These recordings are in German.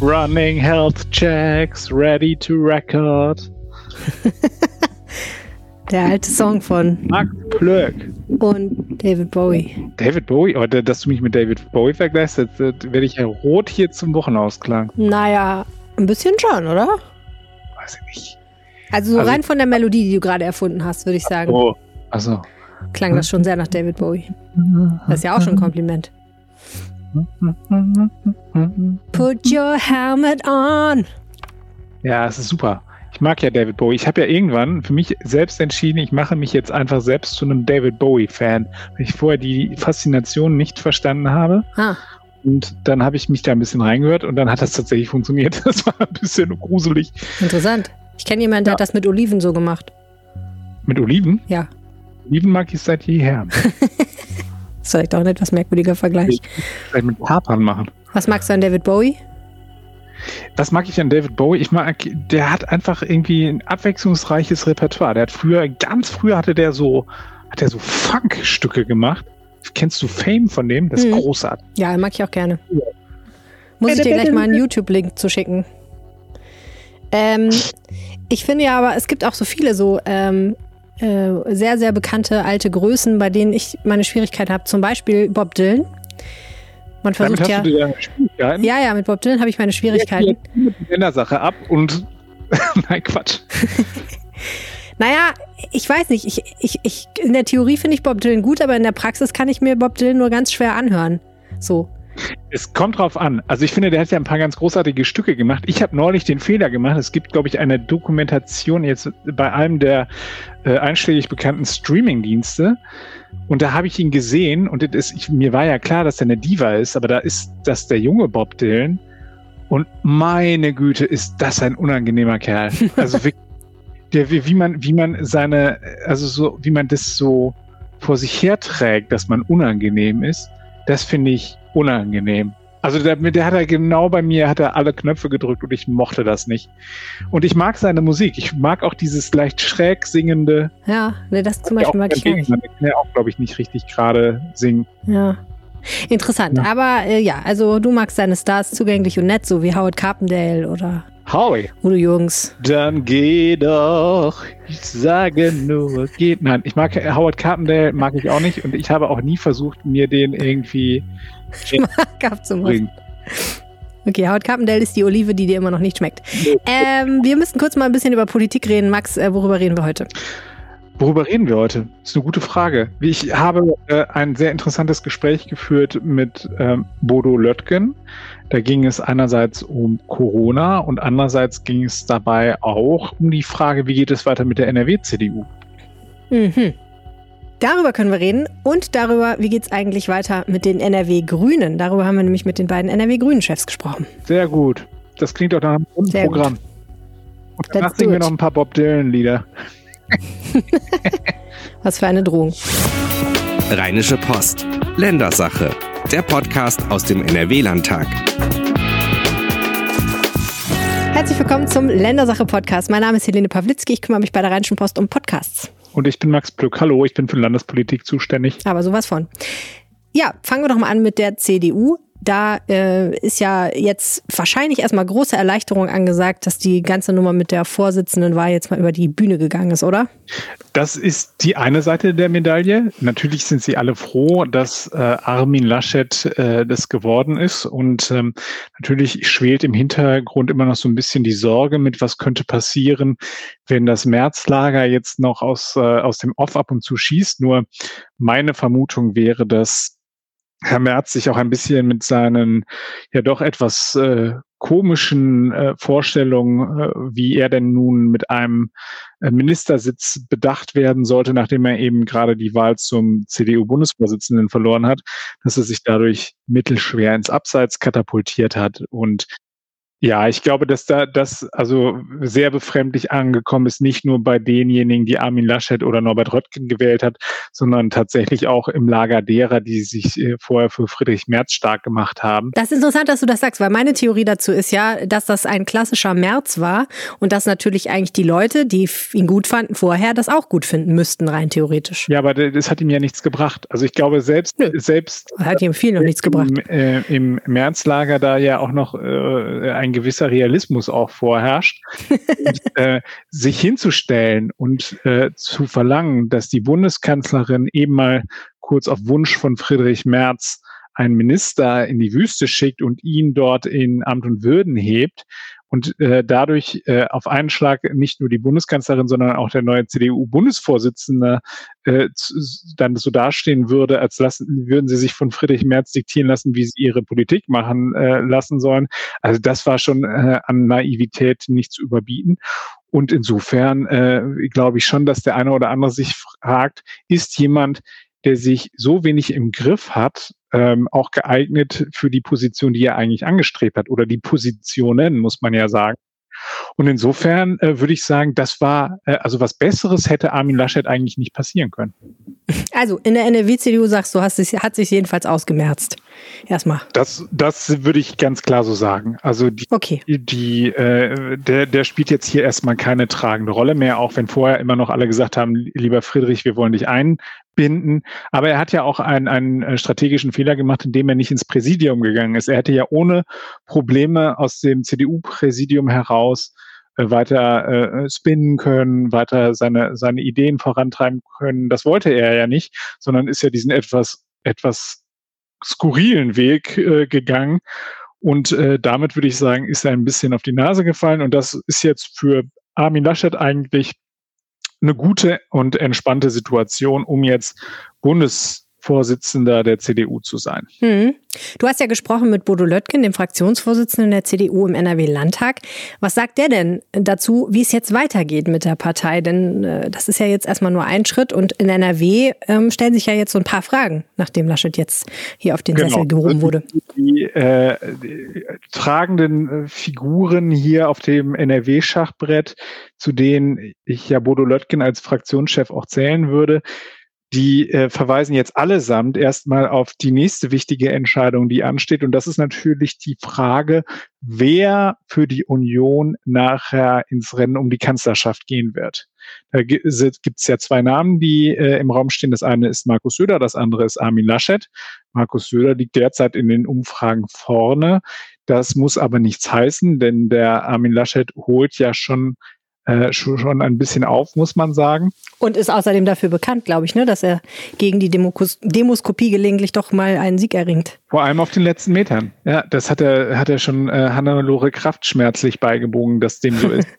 Running health checks, ready to record. Der alte Song von Max Plöck. und David Bowie. David Bowie? Oh, dass du mich mit David Bowie vergleichst, werde ich ja rot hier zum Wochenausklang. Naja, ein bisschen schon, oder? Weiß ich nicht. Also so Also- rein von der Melodie, die du gerade erfunden hast, würde ich sagen, Oh, also. klang das schon sehr nach David Bowie. Das ist ja auch schon ein Kompliment. Put your helmet on. Ja, es ist super. Ich mag ja David Bowie. Ich habe ja irgendwann für mich selbst entschieden, ich mache mich jetzt einfach selbst zu einem David Bowie-Fan, weil ich vorher die Faszination nicht verstanden habe. Ah, Und dann habe ich mich da ein bisschen reingehört und dann hat das tatsächlich funktioniert. Das war ein bisschen gruselig. interessant. Ich kenne jemanden, der Ja. hat das mit Oliven so gemacht. Mit Oliven? Ja. Oliven mag ich seit jeher. Das ist vielleicht auch ein etwas merkwürdiger Vergleich. Vielleicht mit Kapern machen. Was magst du an David Bowie? Was mag ich an David Bowie? Ich mag, der hat einfach irgendwie ein abwechslungsreiches Repertoire. Der hat früher, ganz früher hatte der so, hat er so Funk-Stücke gemacht. Kennst du Fame von dem? Das ist Mhm. großartig. Ja, mag ich auch gerne. Muss ich dir gleich mal einen YouTube-Link zu schicken. Ähm, ich finde ja aber, es gibt auch so viele so ähm, äh, sehr, sehr bekannte alte Größen, bei denen ich meine Schwierigkeiten habe. Zum Beispiel Bob Dylan. Man versucht hast ja. Ja, ja, mit Bob Dylan habe ich meine Schwierigkeiten. Mit der Sache ab und nein, Quatsch. Naja, ich weiß nicht. Ich, ich, ich, in der Theorie finde ich Bob Dylan gut, aber in der Praxis kann ich mir Bob Dylan nur ganz schwer anhören. So. Es kommt drauf an. Also ich finde, der hat ja ein paar ganz großartige Stücke gemacht. Ich habe neulich den Fehler gemacht. Es gibt, glaube ich, eine Dokumentation jetzt bei einem der äh, einschlägig bekannten Streaming-Dienste. Und da habe ich ihn gesehen und ist, ich, mir war ja klar, dass er eine Diva ist, aber da ist das der junge Bob Dylan. Und meine Güte, ist das ein unangenehmer Kerl. Also wirklich, der, wie, wie man, wie man seine, also so, wie man das so vor sich herträgt, dass man unangenehm ist, das finde ich unangenehm. Also der, der hat er genau bei mir, hat er alle Knöpfe gedrückt und ich mochte das nicht. Und ich mag seine Musik. Ich mag auch dieses leicht schräg singende. Ja, ne, das zum Beispiel mag ich nicht. Kann ja auch, glaube ich, nicht richtig gerade singen. Ja. Interessant. Ja. Aber äh, ja, also du magst deine Stars zugänglich und nett, so wie Howard Carpendale oder Howie. Udo Jürgens. Dann geh doch. Ich sage nur, geht. Nein, ich mag Howard Carpendale, mag ich auch nicht. Und ich habe auch nie versucht, mir den irgendwie Zum zu bringen. Okay, Howard Carpendale ist die Olive, die dir immer noch nicht schmeckt. Ähm, wir müssen kurz mal ein bisschen über Politik reden. Max, äh, worüber reden wir heute? Worüber reden wir heute? Das ist eine gute Frage. Ich habe äh, ein sehr interessantes Gespräch geführt mit ähm, Bodo Löttgen. Da ging es einerseits um Corona und andererseits ging es dabei auch um die Frage, wie geht es weiter mit der NRW-CDU? Mhm. Darüber können wir reden und darüber, wie geht's eigentlich weiter mit den NRW-Grünen. Darüber haben wir nämlich mit den beiden NRW-Grünen-Chefs gesprochen. Sehr gut. Das klingt doch nach einem guten Sehr gut. Programm. Und danach Let's singen wir noch ein paar Bob Dylan-Lieder. Was für eine Drohung. Rheinische Post. Ländersache. Der Podcast aus dem NRW-Landtag. Herzlich willkommen zum Ländersache-Podcast. Mein Name ist Helene Pawlitzki. Ich kümmere mich bei der Rheinischen Post um Podcasts. Und ich bin Max Plück. Hallo, ich bin für Landespolitik zuständig. Aber sowas von. Ja, fangen wir doch mal an mit der CDU. Da äh, ist ja jetzt wahrscheinlich erstmal große Erleichterung angesagt, dass die ganze Nummer mit der Vorsitzendenwahl jetzt mal über die Bühne gegangen ist, oder? Das ist die eine Seite der Medaille. Natürlich sind sie alle froh, dass äh, Armin Laschet äh, das geworden ist. Und ähm, natürlich schwelt im Hintergrund immer noch so ein bisschen die Sorge mit, was könnte passieren, wenn das Märzlager jetzt noch aus, äh, aus dem Off ab und zu schießt. Nur meine Vermutung wäre, dass Herr Merz sich auch ein bisschen mit seinen ja doch etwas äh, komischen äh, Vorstellungen, äh, wie er denn nun mit einem äh, Ministersitz bedacht werden sollte, nachdem er eben gerade die Wahl zum CDU-Bundesvorsitzenden verloren hat, dass er sich dadurch mittelschwer ins Abseits katapultiert hat. Und ja, ich glaube, dass da das also sehr befremdlich angekommen ist, nicht nur bei denjenigen, die Armin Laschet oder Norbert Röttgen gewählt hat, sondern tatsächlich auch im Lager derer, die sich äh, vorher für Friedrich Merz stark gemacht haben. Das ist interessant, dass du das sagst, weil meine Theorie dazu ist ja, dass das ein klassischer März war und dass natürlich eigentlich die Leute, die ihn gut fanden vorher, das auch gut finden müssten, rein theoretisch. Ja, aber das hat ihm ja nichts gebracht. Also ich glaube, selbst, Nö. selbst Hat ihm viel noch nichts gebracht. Im, äh, im Märzlager da ja auch noch äh, ein gewisser Realismus auch vorherrscht, und, äh, sich hinzustellen und äh, zu verlangen, dass die Bundeskanzlerin eben mal kurz auf Wunsch von Friedrich Merz einen Minister in die Wüste schickt und ihn dort in Amt und Würden hebt, und äh, dadurch äh, auf einen Schlag nicht nur die Bundeskanzlerin, sondern auch der neue CDU-Bundesvorsitzende äh, dann so dastehen würde, als lassen, würden sie sich von Friedrich Merz diktieren lassen, wie sie ihre Politik machen äh, lassen sollen. Also das war schon äh, an Naivität nicht zu überbieten. Und insofern äh, glaube ich schon, dass der eine oder andere sich fragt, ist jemand, der sich so wenig im Griff hat, ähm, auch geeignet für die Position, die er eigentlich angestrebt hat oder die Positionen, muss man ja sagen. Und insofern äh, würde ich sagen, das war, äh, also was Besseres hätte Armin Laschet eigentlich nicht passieren können. Also in der NRW-CDU sagst du, hast, hat sich jedenfalls ausgemerzt. Erstmal. Das, das würde ich ganz klar so sagen. Also die, okay. die, äh, der, der spielt jetzt hier erstmal keine tragende Rolle mehr, auch wenn vorher immer noch alle gesagt haben, lieber Friedrich, wir wollen dich ein, binden. Aber er hat ja auch einen, einen äh, strategischen Fehler gemacht, indem er nicht ins Präsidium gegangen ist. Er hätte ja ohne Probleme aus dem CDU-Präsidium heraus weiter äh, spinnen können, weiter seine, seine Ideen vorantreiben können. Das wollte er ja nicht, sondern ist ja diesen etwas, etwas skurrilen Weg äh, gegangen. Und äh, damit würde ich sagen, ist er ein bisschen auf die Nase gefallen. Und das ist jetzt für Armin Laschet eigentlich eine gute und entspannte Situation, um jetzt Bundesvorsitzender der CDU zu sein. Hm. Du hast ja gesprochen mit Bodo Löttgen, dem Fraktionsvorsitzenden der CDU im NRW-Landtag. Was sagt der denn dazu, wie es jetzt weitergeht mit der Partei? Denn äh, das ist ja jetzt erstmal nur ein Schritt und in NRW ähm, stellen sich ja jetzt so ein paar Fragen, nachdem Laschet jetzt hier auf den genau. Sessel gehoben wurde. Die, äh, die tragenden äh, Figuren hier auf dem NRW-Schachbrett, zu denen ich ja Bodo Löttgen als Fraktionschef auch zählen würde, die äh, verweisen jetzt allesamt erstmal auf die nächste wichtige Entscheidung, die ansteht. Und das ist natürlich die Frage, wer für die Union nachher ins Rennen um die Kanzlerschaft gehen wird. Da gibt es ja zwei Namen, die äh, im Raum stehen. Das eine ist Markus Söder, das andere ist Armin Laschet. Markus Söder liegt derzeit in den Umfragen vorne. Das muss aber nichts heißen, denn der Armin Laschet holt ja schon äh, schon ein bisschen auf, muss man sagen. Und ist außerdem dafür bekannt, glaube ich, ne, dass er gegen die Demokos Demoskopie gelegentlich doch mal einen Sieg erringt. Vor allem auf den letzten Metern. Ja, das hat er, hat er schon äh, Hannelore Kraft schmerzlich beigebogen, dass dem so ist.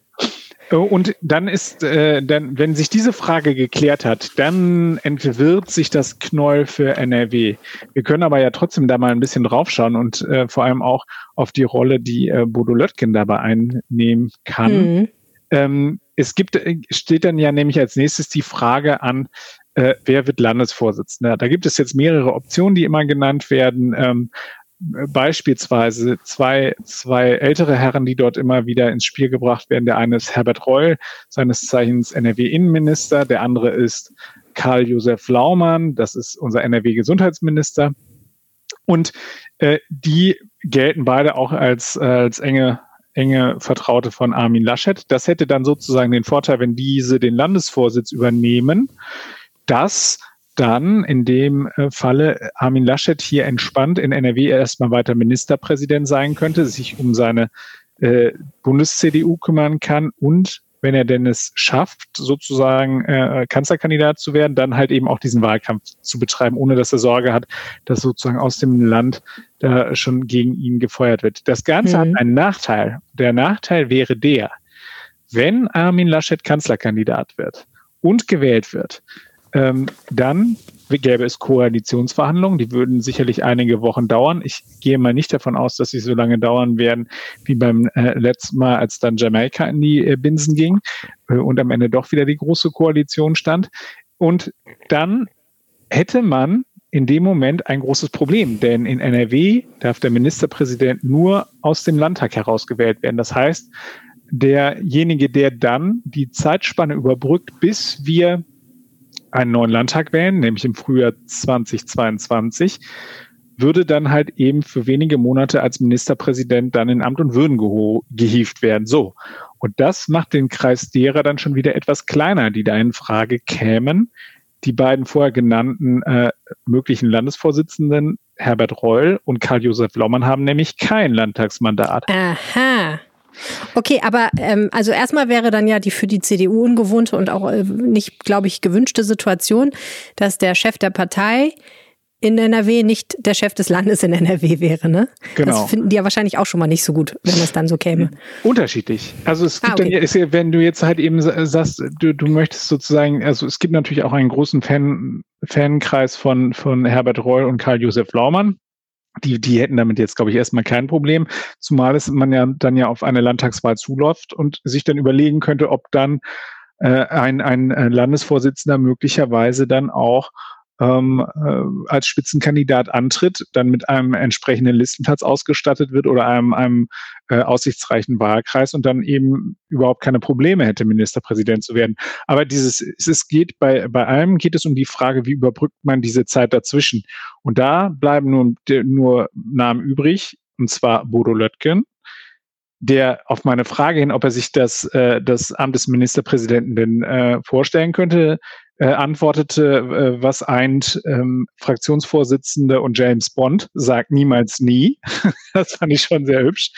Und dann ist, äh, dann, wenn sich diese Frage geklärt hat, dann entwirrt sich das Knoll für NRW. Wir können aber ja trotzdem da mal ein bisschen draufschauen und äh, vor allem auch auf die Rolle, die äh, Bodo Löttgen dabei einnehmen kann. Mhm. Ähm, es gibt, äh, steht dann ja nämlich als nächstes die Frage an, äh, wer wird Landesvorsitzender? Da gibt es jetzt mehrere Optionen, die immer genannt werden. Ähm, beispielsweise zwei, zwei ältere Herren, die dort immer wieder ins Spiel gebracht werden. Der eine ist Herbert Reul, seines Zeichens NRW-Innenminister. Der andere ist Karl-Josef Laumann, das ist unser NRW-Gesundheitsminister. Und äh, die gelten beide auch als, als enge enge Vertraute von Armin Laschet. Das hätte dann sozusagen den Vorteil, wenn diese den Landesvorsitz übernehmen, dass dann in dem äh, Falle Armin Laschet hier entspannt in NRW erstmal weiter Ministerpräsident sein könnte, sich um seine äh, Bundes-CDU kümmern kann und wenn er denn es schafft, sozusagen äh, Kanzlerkandidat zu werden, dann halt eben auch diesen Wahlkampf zu betreiben, ohne dass er Sorge hat, dass sozusagen aus dem Land da schon gegen ihn gefeuert wird. Das Ganze mhm. hat einen Nachteil. Der Nachteil wäre der, wenn Armin Laschet Kanzlerkandidat wird und gewählt wird, ähm, dann gäbe es Koalitionsverhandlungen, die würden sicherlich einige Wochen dauern. Ich gehe mal nicht davon aus, dass sie so lange dauern werden wie beim äh, letzten Mal, als dann Jamaika in die äh, Binsen ging äh, und am Ende doch wieder die große Koalition stand. Und dann hätte man in dem Moment ein großes Problem, denn in NRW darf der Ministerpräsident nur aus dem Landtag herausgewählt werden. Das heißt, derjenige, der dann die Zeitspanne überbrückt, bis wir einen neuen Landtag wählen, nämlich im Frühjahr 2022, würde dann halt eben für wenige Monate als Ministerpräsident dann in Amt und Würden gehievt werden. So. Und das macht den Kreis derer dann schon wieder etwas kleiner, die da in Frage kämen. Die beiden vorher genannten äh, möglichen Landesvorsitzenden Herbert Reul und Karl-Josef Laumann haben nämlich kein Landtagsmandat. Aha. Okay, aber ähm, also erstmal wäre dann ja die für die CDU ungewohnte und auch äh, nicht, glaube ich, gewünschte Situation, dass der Chef der Partei in NRW nicht der Chef des Landes in NRW wäre, ne? Genau. Das finden die ja wahrscheinlich auch schon mal nicht so gut, wenn es dann so käme. Unterschiedlich. Also es gibt Ah, okay. dann, ist ja, wenn du jetzt halt eben sa- sagst, du, du möchtest sozusagen, also es gibt natürlich auch einen großen Fan, Fankreis von, von Herbert Reul und Karl-Josef Laumann. Die, die hätten damit jetzt, glaube ich, erstmal kein Problem, zumal es man ja dann ja auf eine Landtagswahl zuläuft und sich dann überlegen könnte, ob dann äh, ein, ein äh, Landesvorsitzender möglicherweise dann auch ähm, äh, als Spitzenkandidat antritt, dann mit einem entsprechenden Listenplatz ausgestattet wird oder einem, einem äh, aussichtsreichen Wahlkreis und dann eben überhaupt keine Probleme hätte, Ministerpräsident zu werden. Aber dieses, es geht bei, bei allem geht es um die Frage, wie überbrückt man diese Zeit dazwischen? Und da bleiben nur, nur Namen übrig, und zwar Bodo Löttgen, der auf meine Frage hin, ob er sich das, äh, das Amt des Ministerpräsidenten denn äh, vorstellen könnte, äh, antwortete, äh, was eint ähm, Fraktionsvorsitzende und James Bond, sagt niemals nie. das fand ich schon sehr hübsch.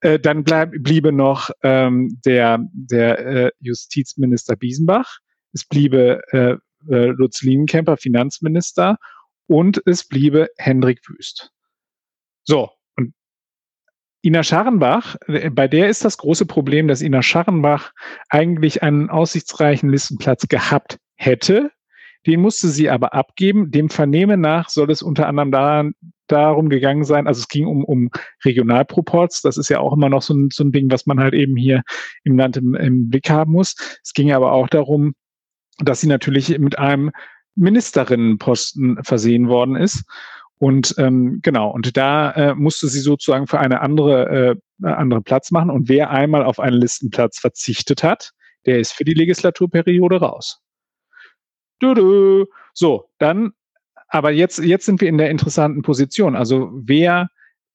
Äh, dann bleib, bliebe noch ähm, der, der äh, Justizminister Biesenbach. Es bliebe äh, äh, Lutz Lienkemper, Finanzminister. Und es bliebe Hendrik Wüst. So, und Ina Scharrenbach, äh, bei der ist das große Problem, dass Ina Scharrenbach eigentlich einen aussichtsreichen Listenplatz gehabt hätte. Den musste sie aber abgeben. Dem Vernehmen nach soll es unter anderem daran, darum gegangen sein, also es ging um, um Regionalproports. Das ist ja auch immer noch so ein, so ein Ding, was man halt eben hier im Land im, im Blick haben muss. Es ging aber auch darum, dass sie natürlich mit einem Ministerinnenposten versehen worden ist. Und ähm, genau, und da äh, musste sie sozusagen für eine andere, äh, andere Platz machen. Und wer einmal auf einen Listenplatz verzichtet hat, der ist für die Legislaturperiode raus. Du. So, dann, aber jetzt, jetzt sind wir in der interessanten Position. Also wer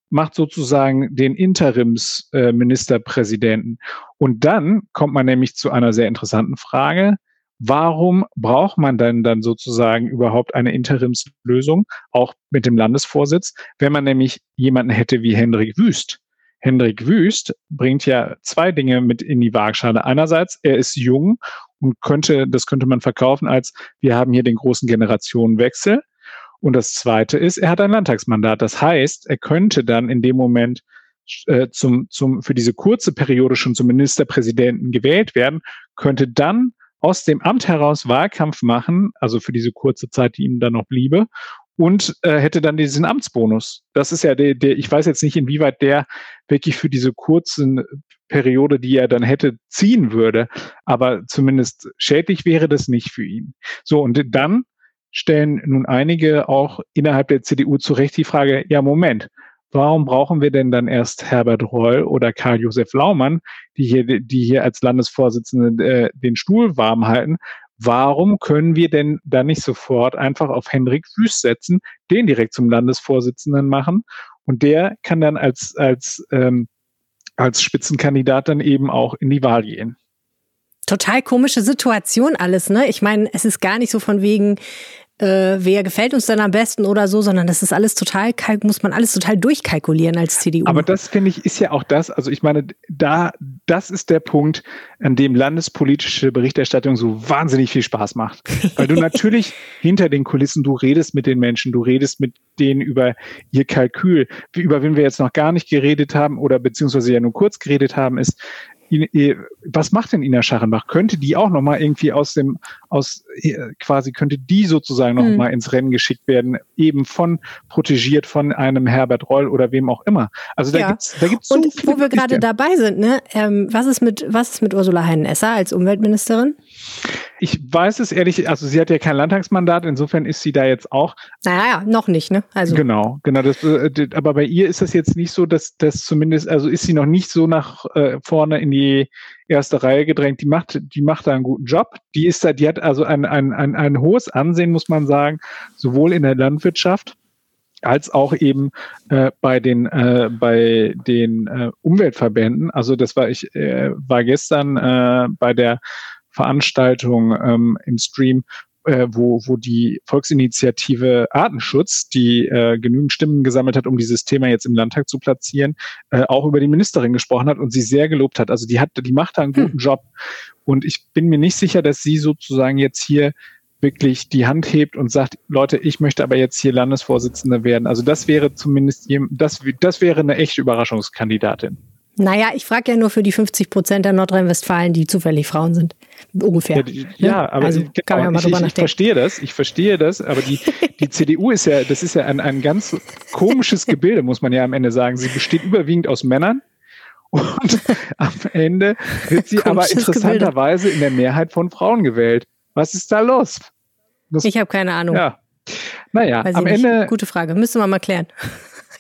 macht sozusagen den Interimsministerpräsidenten? Äh? Und dann kommt man nämlich zu einer sehr interessanten Frage. Warum braucht man denn dann sozusagen überhaupt eine Interimslösung, auch mit dem Landesvorsitz, wenn man nämlich jemanden hätte wie Hendrik Wüst? Hendrik Wüst bringt ja zwei Dinge mit in die Waagschale. Einerseits, er ist jung und könnte, das könnte man verkaufen als, wir haben hier den großen Generationenwechsel. Und das zweite ist, er hat ein Landtagsmandat. Das heißt, er könnte dann in dem Moment äh, zum, zum, für diese kurze Periode schon zum Ministerpräsidenten gewählt werden, könnte dann aus dem Amt heraus Wahlkampf machen, also für diese kurze Zeit, die ihm dann noch bliebe, und äh, hätte dann diesen Amtsbonus. Das ist ja der, der, ich weiß jetzt nicht, inwieweit der wirklich für diese kurzen Periode, die er dann hätte, ziehen würde, aber zumindest schädlich wäre das nicht für ihn. So, und dann stellen nun einige auch innerhalb der CDU zu Recht die Frage, ja, Moment, warum brauchen wir denn dann erst Herbert Reul oder Karl-Josef Laumann, die hier, die hier als Landesvorsitzende äh, den Stuhl warm halten? Warum können wir denn dann nicht sofort einfach auf Hendrik Wüst setzen, den direkt zum Landesvorsitzenden machen und der kann dann als, als, ähm, als Spitzenkandidat dann eben auch in die Wahl gehen? Total komische Situation alles, ne? Ich meine, es ist gar nicht so von wegen, äh, wer gefällt uns denn am besten oder so, sondern das ist alles total, muss man alles total durchkalkulieren als CDU. Aber das finde ich ist ja auch das, also ich meine, da, das ist der Punkt, an dem landespolitische Berichterstattung so wahnsinnig viel Spaß macht. Weil du natürlich hinter den Kulissen, du redest mit den Menschen, du redest mit denen über ihr Kalkül. Über wen wir jetzt noch gar nicht geredet haben oder beziehungsweise ja nur kurz geredet haben, ist, was macht denn Ina Scharrenbach? Könnte die auch noch mal irgendwie aus dem, aus quasi könnte die sozusagen noch mhm. mal ins Rennen geschickt werden, eben von protegiert von einem Herbert Reul oder wem auch immer. Also da ja. gibt's, da gibt's so Und wo wir gerade dabei sind, ne, ähm, was ist mit, was ist mit Ursula Heinen-Esser als Umweltministerin? Ich weiß es ehrlich, also sie hat ja kein Landtagsmandat, insofern ist sie da jetzt auch. Naja, noch nicht, ne? Also. Genau, genau. Das, aber bei ihr ist das jetzt nicht so, dass das zumindest, also ist sie noch nicht so nach äh, vorne in die erste Reihe gedrängt. Die macht, die macht da einen guten Job. Die ist da, die hat also ein, ein, ein, ein hohes Ansehen, muss man sagen, sowohl in der Landwirtschaft als auch eben äh, bei den äh, bei den äh, Umweltverbänden. Also das war ich äh, war gestern äh, bei der Veranstaltung ähm, im Stream äh, wo, wo die Volksinitiative Artenschutz, die äh, genügend Stimmen gesammelt hat, um dieses Thema jetzt im Landtag zu platzieren, äh, auch über die Ministerin gesprochen hat und sie sehr gelobt hat. Also die hat, die macht da einen guten hm. Job. Und ich bin mir nicht sicher, dass sie sozusagen jetzt hier wirklich die Hand hebt und sagt, Leute, ich möchte aber jetzt hier Landesvorsitzende werden. Also das wäre zumindest, das, das wäre eine echte Überraschungskandidatin. Naja, ich frage ja nur für die 50 Prozent der Nordrhein-Westfalen, die zufällig Frauen sind. Ungefähr. Ja, die, ja ne? aber also, genau, kann man ja mal ich, ich verstehe das, ich verstehe das, aber die, die CDU ist ja, das ist ja ein, ein ganz komisches Gebilde, muss man ja am Ende sagen. Sie besteht überwiegend aus Männern und am Ende wird sie aber interessanterweise Gebilde. in der Mehrheit von Frauen gewählt. Was ist da los? Das, ich habe keine Ahnung. Ja. Naja, am Ende. Gute Frage, müsste man mal klären.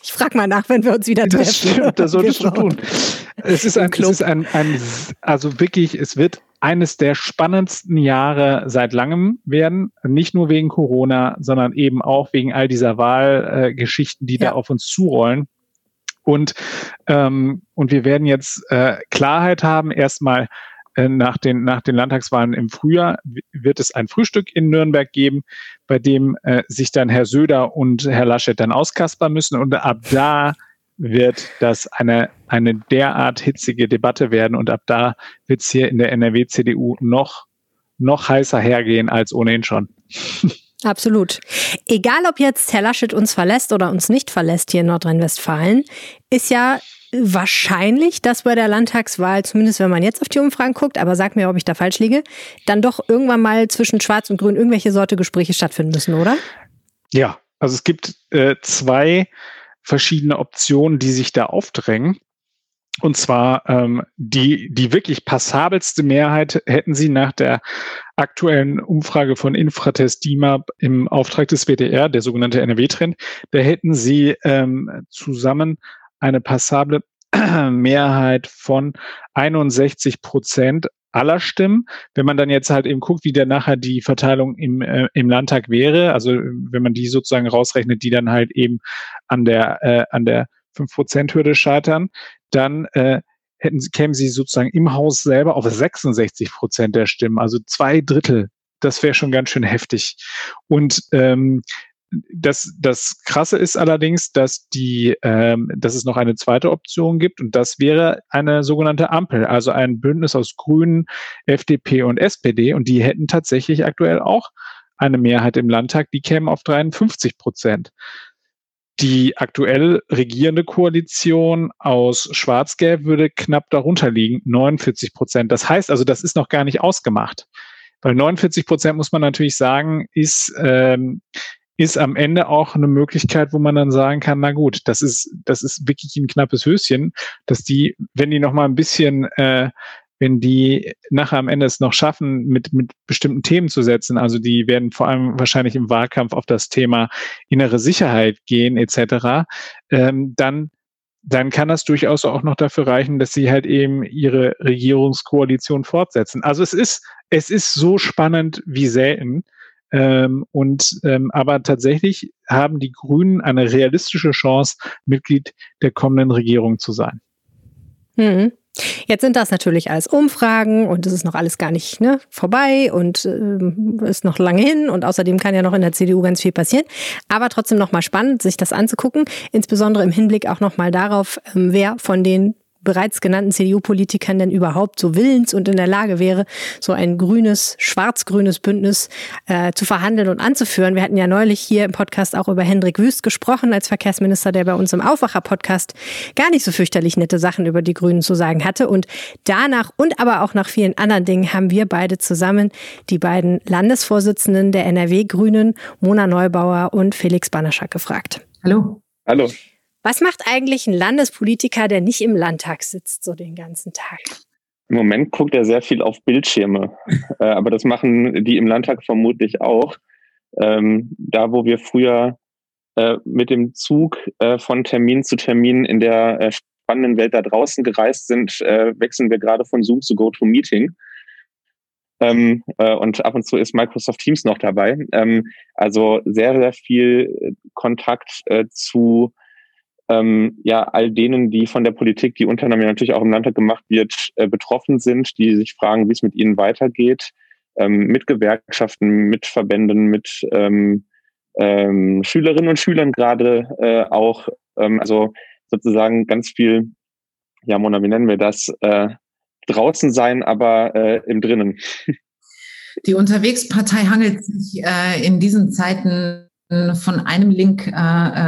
Ich frage mal nach, wenn wir uns wieder treffen. Das stimmt, das solltest du tun. Es ist, ein, es ist ein, ein, also wirklich, es wird eines der spannendsten Jahre seit langem werden. Nicht nur wegen Corona, sondern eben auch wegen all dieser Wahlgeschichten, die ja. da auf uns zurollen. Und, ähm, und wir werden jetzt äh, Klarheit haben, erstmal äh, nach den, nach den Landtagswahlen im Frühjahr wird es ein Frühstück in Nürnberg geben, bei dem äh, sich dann Herr Söder und Herr Laschet dann auskaspern müssen. Und ab da wird das eine, eine derart hitzige Debatte werden. Und ab da wird es hier in der NRW-CDU noch, noch heißer hergehen als ohnehin schon. Absolut. Egal, ob jetzt Herr Laschet uns verlässt oder uns nicht verlässt hier in Nordrhein-Westfalen, ist ja wahrscheinlich, dass bei der Landtagswahl, zumindest wenn man jetzt auf die Umfragen guckt, aber sag mir, ob ich da falsch liege, dann doch irgendwann mal zwischen Schwarz und Grün irgendwelche Sorte Gespräche stattfinden müssen, oder? Ja, also es gibt äh, zwei verschiedene Optionen, die sich da aufdrängen. Und zwar ähm, die, die wirklich passabelste Mehrheit hätten sie nach der aktuellen Umfrage von Infratest DIMAP im Auftrag des WDR, der sogenannte NRW-Trend, da hätten sie ähm, zusammen eine passable Mehrheit von 61 Prozent aller Stimmen. Wenn man dann jetzt halt eben guckt, wie dann nachher die Verteilung im, äh, im Landtag wäre, also wenn man die sozusagen rausrechnet, die dann halt eben an der, äh, an der 5%-Hürde scheitern, dann äh, hätten kämen sie sozusagen im Haus selber auf 66 Prozent der Stimmen, also zwei Drittel. Das wäre schon ganz schön heftig. Und ähm, das, das Krasse ist allerdings, dass die, ähm, dass es noch eine zweite Option gibt und das wäre eine sogenannte Ampel, also ein Bündnis aus Grünen, FDP und SPD und die hätten tatsächlich aktuell auch eine Mehrheit im Landtag, die kämen auf 53 Prozent. Die aktuell regierende Koalition aus Schwarz-Gelb würde knapp darunter liegen, 49 Prozent. Das heißt also, das ist noch gar nicht ausgemacht. Weil 49 Prozent muss man natürlich sagen, ist ähm, ist am Ende auch eine Möglichkeit, wo man dann sagen kann, na gut, das ist, das ist wirklich ein knappes Höschen, dass die, wenn die noch mal ein bisschen, äh, wenn die nachher am Ende es noch schaffen, mit, mit bestimmten Themen zu setzen, also die werden vor allem wahrscheinlich im Wahlkampf auf das Thema innere Sicherheit gehen, etc., ähm, dann dann kann das durchaus auch noch dafür reichen, dass sie halt eben ihre Regierungskoalition fortsetzen. Also es ist, es ist so spannend wie selten. Ähm, und ähm, aber tatsächlich haben die Grünen eine realistische Chance, Mitglied der kommenden Regierung zu sein. Mhm. Jetzt sind das natürlich alles Umfragen und es ist noch alles gar nicht ne, vorbei und äh, ist noch lange hin und außerdem kann ja noch in der CDU ganz viel passieren. Aber trotzdem nochmal spannend, sich das anzugucken, insbesondere im Hinblick auch nochmal darauf, ähm, wer von den bereits genannten CDU-Politikern denn überhaupt so willens und in der Lage wäre, so ein grünes, schwarz-grünes Bündnis äh, zu verhandeln und anzuführen. Wir hatten ja neulich hier im Podcast auch über Hendrik Wüst gesprochen als Verkehrsminister, der bei uns im Aufwacher-Podcast gar nicht so fürchterlich nette Sachen über die Grünen zu sagen hatte. Und danach und aber auch nach vielen anderen Dingen haben wir beide zusammen die beiden Landesvorsitzenden der NRW-Grünen, Mona Neubauer und Felix Banaschak, gefragt. Hallo. Hallo. Was macht eigentlich ein Landespolitiker, der nicht im Landtag sitzt, so den ganzen Tag? Im Moment guckt er sehr viel auf Bildschirme, äh, aber das machen die im Landtag vermutlich auch. Ähm, da, wo wir früher äh, mit dem Zug äh, von Termin zu Termin in der äh, spannenden Welt da draußen gereist sind, äh, wechseln wir gerade von Zoom zu GoToMeeting. Ähm, äh, und ab und zu ist Microsoft Teams noch dabei. Ähm, also sehr, sehr viel Kontakt zu ähm, ja all denen, die von der Politik, die untereinander natürlich auch im Landtag gemacht wird, äh, betroffen sind, die sich fragen, wie es mit ihnen weitergeht. ähm, mit Gewerkschaften, mit Verbänden, mit ähm, ähm, Schülerinnen und Schülern gerade äh, auch, ähm, also sozusagen ganz viel, ja Mona, wie nennen wir das, äh, draußen sein, aber äh, im drinnen. Die Unterwegspartei hangelt sich äh, in diesen Zeiten von einem Link äh,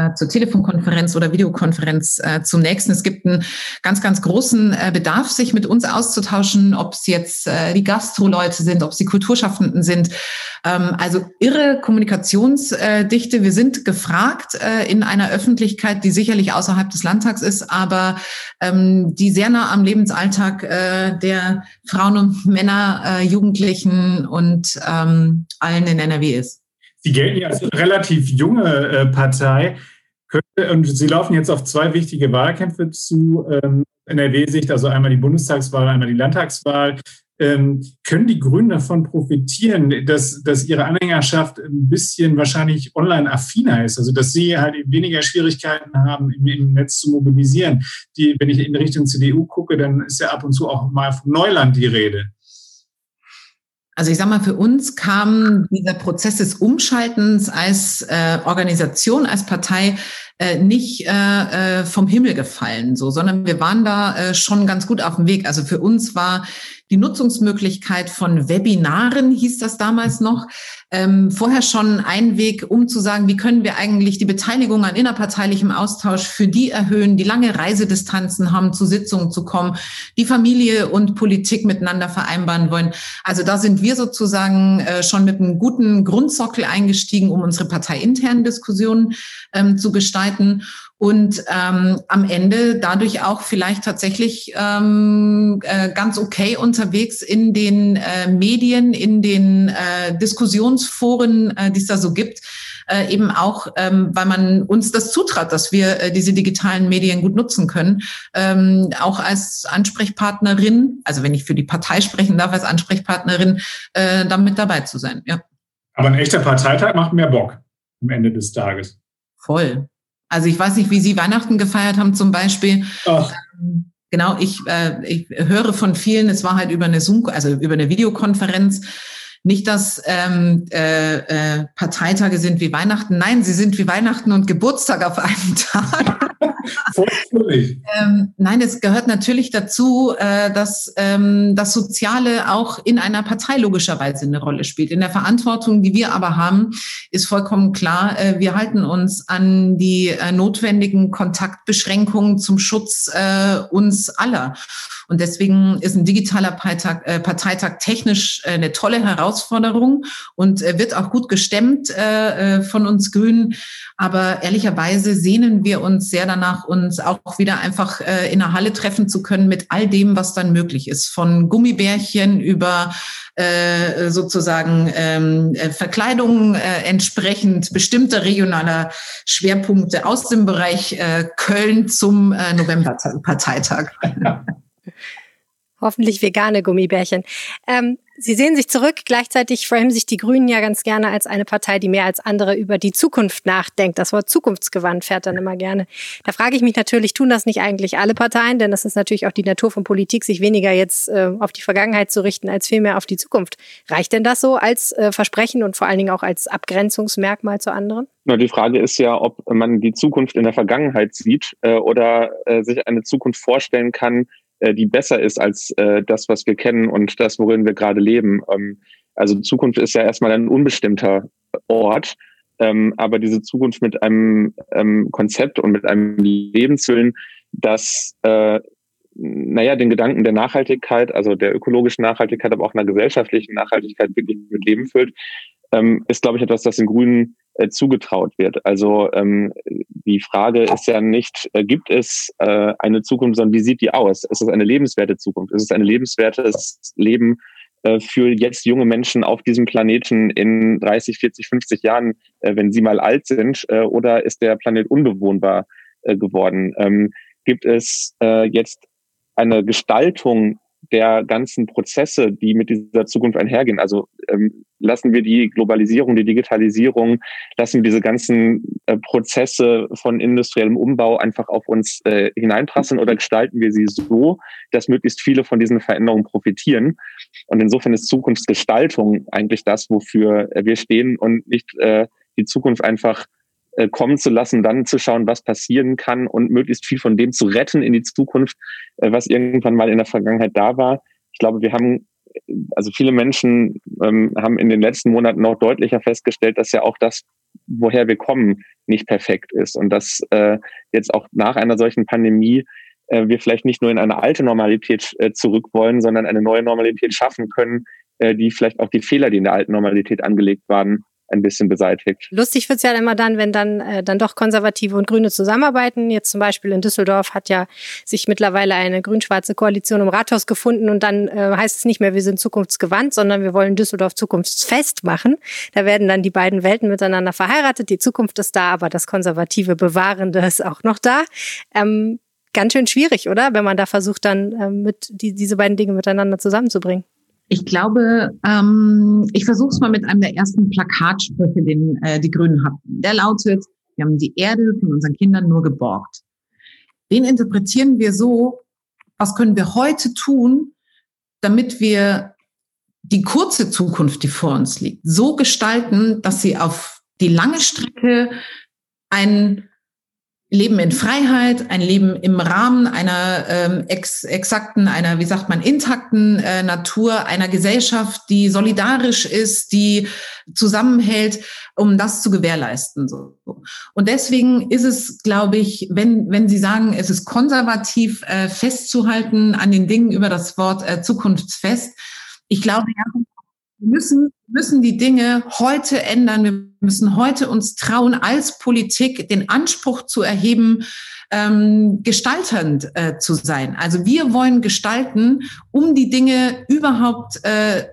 äh, zur Telefonkonferenz oder Videokonferenz äh, zum nächsten. Es gibt einen ganz, ganz großen äh, Bedarf, sich mit uns auszutauschen, ob es jetzt äh, die Gastro-Leute sind, ob es die Kulturschaffenden sind. Ähm, also irre Kommunikationsdichte. Wir sind gefragt äh, in einer Öffentlichkeit, die sicherlich außerhalb des Landtags ist, aber ähm, die sehr nah am Lebensalltag äh, der Frauen und Männer, äh, Jugendlichen und ähm, allen in NRW ist. Sie gelten ja als relativ junge äh, Partei. Und Sie laufen jetzt auf zwei wichtige Wahlkämpfe zu ähm, NRW-Sicht, also einmal die Bundestagswahl, einmal die Landtagswahl. Ähm, können die Grünen davon profitieren, dass, dass ihre Anhängerschaft ein bisschen wahrscheinlich online affiner ist? Also dass sie halt weniger Schwierigkeiten haben, im, im Netz zu mobilisieren. Die, wenn ich in Richtung CDU gucke, dann ist ja ab und zu auch mal von Neuland die Rede. Also ich sage mal, für uns kam dieser Prozess des Umschaltens als äh, Organisation, als Partei äh, nicht äh, äh, vom Himmel gefallen, so, sondern wir waren da äh, schon ganz gut auf dem Weg. Also für uns war die Nutzungsmöglichkeit von Webinaren, hieß das damals noch, ähm, vorher schon ein Weg, um zu sagen, wie können wir eigentlich die Beteiligung an innerparteilichem Austausch für die erhöhen, die lange Reisedistanzen haben, zu Sitzungen zu kommen, die Familie und Politik miteinander vereinbaren wollen. Also da sind wir sozusagen äh, schon mit einem guten Grundsockel eingestiegen, um unsere parteiinternen Diskussionen ähm, zu gestalten und ähm, am Ende dadurch auch vielleicht tatsächlich ähm, äh, ganz okay unterwegs in den äh, Medien, in den äh, Diskussionsforen, äh, die es da so gibt. Äh, eben auch, ähm, weil man uns das zutraut, dass wir äh, diese digitalen Medien gut nutzen können, ähm, auch als Ansprechpartnerin, also wenn ich für die Partei sprechen darf, als Ansprechpartnerin, äh, damit dabei zu sein. Ja. Aber ein echter Parteitag macht mehr Bock am Ende des Tages. Voll. Also ich weiß nicht, wie Sie Weihnachten gefeiert haben zum Beispiel. Ach. Ähm, genau, ich, ich höre von vielen, es war halt über eine Zoom, also über eine Videokonferenz. Nicht, dass ähm, äh, äh, Parteitage sind wie Weihnachten. Nein, sie sind wie Weihnachten und Geburtstag auf einem Tag. ähm, nein, es gehört natürlich dazu, äh, dass ähm, das Soziale auch in einer Partei logischerweise eine Rolle spielt. In der Verantwortung, die wir aber haben, ist vollkommen klar, äh, wir halten uns an die äh, notwendigen Kontaktbeschränkungen zum Schutz äh, uns aller. Und deswegen ist ein digitaler Parteitag, äh, Parteitag technisch äh, eine tolle Herausforderung und äh, wird auch gut gestemmt äh, äh, von uns Grünen. Aber ehrlicherweise sehnen wir uns sehr danach, uns auch wieder einfach äh, in der Halle treffen zu können mit all dem, was dann möglich ist. Von Gummibärchen über äh, sozusagen ähm, äh, Verkleidung äh, entsprechend bestimmter regionaler Schwerpunkte aus dem Bereich äh, Köln zum äh, Novemberparteitag. Hoffentlich vegane Gummibärchen. Ähm, Sie sehen sich zurück. Gleichzeitig framen sich die Grünen ja ganz gerne als eine Partei, die mehr als andere über die Zukunft nachdenkt. Das Wort zukunftsgewandt fährt dann immer gerne. Da frage ich mich natürlich, tun das nicht eigentlich alle Parteien? Denn das ist natürlich auch die Natur von Politik, sich weniger jetzt äh, auf die Vergangenheit zu richten, als vielmehr auf die Zukunft. Reicht denn das so als äh, Versprechen und vor allen Dingen auch als Abgrenzungsmerkmal zu anderen? Na, die Frage ist ja, ob man die Zukunft in der Vergangenheit sieht äh, oder äh, sich eine Zukunft vorstellen kann, äh, die besser ist als äh, das, was wir kennen und das, worin wir gerade leben. Ähm, also Zukunft ist ja erstmal ein unbestimmter Ort, ähm, aber diese Zukunft mit einem ähm, Konzept und mit einem Lebenswillen, das äh, naja, den Gedanken der Nachhaltigkeit, also der ökologischen Nachhaltigkeit, aber auch einer gesellschaftlichen Nachhaltigkeit wirklich mit Leben füllt, ähm, ist, glaube ich, etwas, das den Grünen äh, zugetraut wird. Also ähm, die Frage ist ja nicht, äh, gibt es äh, eine Zukunft, sondern wie sieht die aus? Ist es eine lebenswerte Zukunft? Ist es ein lebenswertes Leben äh, für jetzt junge Menschen auf diesem Planeten in 30, 40, 50 Jahren, äh, wenn sie mal alt sind? Äh, oder ist der Planet unbewohnbar geworden? Ähm, gibt es jetzt eine Gestaltung der ganzen Prozesse, die mit dieser Zukunft einhergehen. Also ähm, lassen wir die Globalisierung, die Digitalisierung, lassen wir diese ganzen äh, Prozesse von industriellem Umbau einfach auf uns äh, hineinprasseln oder gestalten wir sie so, dass möglichst viele von diesen Veränderungen profitieren. Und insofern ist Zukunftsgestaltung eigentlich das, wofür wir stehen und nicht äh, die Zukunft einfach äh, kommen zu lassen, dann zu schauen, was passieren kann und möglichst viel von dem zu retten in die Zukunft, äh, was irgendwann mal in der Vergangenheit da war. Ich glaube, wir haben, also viele Menschen ähm, haben in den letzten Monaten noch deutlicher festgestellt, dass ja auch das, woher wir kommen, nicht perfekt ist und dass äh, jetzt auch nach einer solchen Pandemie äh, wir vielleicht nicht nur in eine alte Normalität äh, zurück wollen, sondern eine neue Normalität schaffen können, äh, die vielleicht auch die Fehler, die in der alten Normalität angelegt waren, ein bisschen beseitigt. Lustig wird's ja immer dann, wenn dann, äh, dann doch Konservative und Grüne zusammenarbeiten. Jetzt zum Beispiel in Düsseldorf hat ja sich mittlerweile eine grün-schwarze Koalition im Rathaus gefunden und dann äh, heißt es nicht mehr, wir sind zukunftsgewandt, sondern wir wollen Düsseldorf zukunftsfest machen. Da werden dann die beiden Welten miteinander verheiratet. Die Zukunft ist da, aber das konservative Bewahrende ist auch noch da. Ähm, ganz schön schwierig, oder? Wenn man da versucht, dann ähm, mit die, diese beiden Dinge miteinander zusammenzubringen. Ich glaube, ähm, ich versuche es mal mit einem der ersten Plakatsprüche, den äh, die Grünen hatten. Der lautet, wir haben die Erde von unseren Kindern nur geborgt. Den interpretieren wir so, was können wir heute tun, damit wir die kurze Zukunft, die vor uns liegt, so gestalten, dass sie auf die lange Strecke ein Leben in Freiheit, ein Leben im Rahmen einer ähm, ex exakten, einer, wie sagt man, intakten äh, Natur, einer Gesellschaft, die solidarisch ist, die zusammenhält, um das zu gewährleisten. So. Und deswegen ist es, glaube ich, wenn, wenn Sie sagen, es ist konservativ äh, festzuhalten an den Dingen über das Wort äh, zukunftsfest, ich glaube, ja, wir müssen, müssen die Dinge heute ändern. Wir müssen heute uns trauen, als Politik den Anspruch zu erheben, ähm, gestaltend äh, zu sein. Also wir wollen gestalten, um die Dinge überhaupt äh,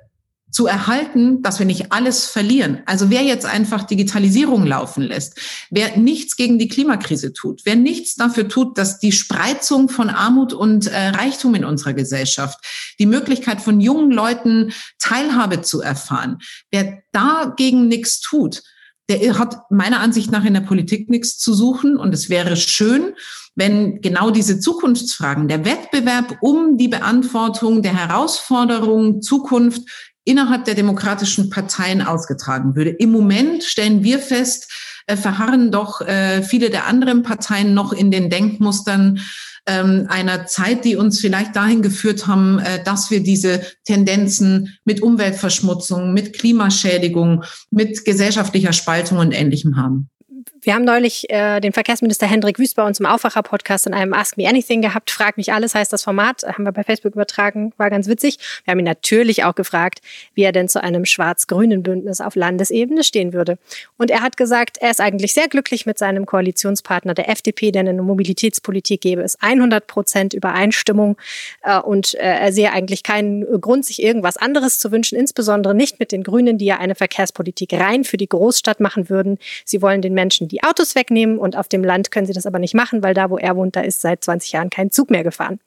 zu erhalten, dass wir nicht alles verlieren. Also wer jetzt einfach Digitalisierung laufen lässt, wer nichts gegen die Klimakrise tut, wer nichts dafür tut, dass die Spreizung von Armut und äh, Reichtum in unserer Gesellschaft, die Möglichkeit von jungen Leuten Teilhabe zu erfahren, wer dagegen nichts tut, der hat meiner Ansicht nach in der Politik nichts zu suchen. Und es wäre schön, wenn genau diese Zukunftsfragen, der Wettbewerb um die Beantwortung der Herausforderungen Zukunft innerhalb der demokratischen Parteien ausgetragen würde. Im Moment stellen wir fest, äh, verharren doch äh, viele der anderen Parteien noch in den Denkmustern ähm, einer Zeit, die uns vielleicht dahin geführt haben, äh, dass wir diese Tendenzen mit Umweltverschmutzung, mit Klimaschädigung, mit gesellschaftlicher Spaltung und Ähnlichem haben. Wir haben neulich äh, den Verkehrsminister Hendrik Wüst bei uns im Aufwacher-Podcast in einem Ask Me Anything gehabt. Frag mich alles heißt das Format, haben wir bei Facebook übertragen, war ganz witzig. Wir haben ihn natürlich auch gefragt, wie er denn zu einem schwarz-grünen Bündnis auf Landesebene stehen würde. Und er hat gesagt, er ist eigentlich sehr glücklich mit seinem Koalitionspartner der FDP, denn in der Mobilitätspolitik gäbe es 100 Prozent Übereinstimmung äh, und äh, er sehe eigentlich keinen Grund, sich irgendwas anderes zu wünschen, insbesondere nicht mit den Grünen, die ja eine Verkehrspolitik rein für die Großstadt machen würden. Sie wollen den Menschen die Autos wegnehmen und auf dem Land können sie das aber nicht machen, weil da, wo er wohnt, da ist seit 20 Jahren kein Zug mehr gefahren.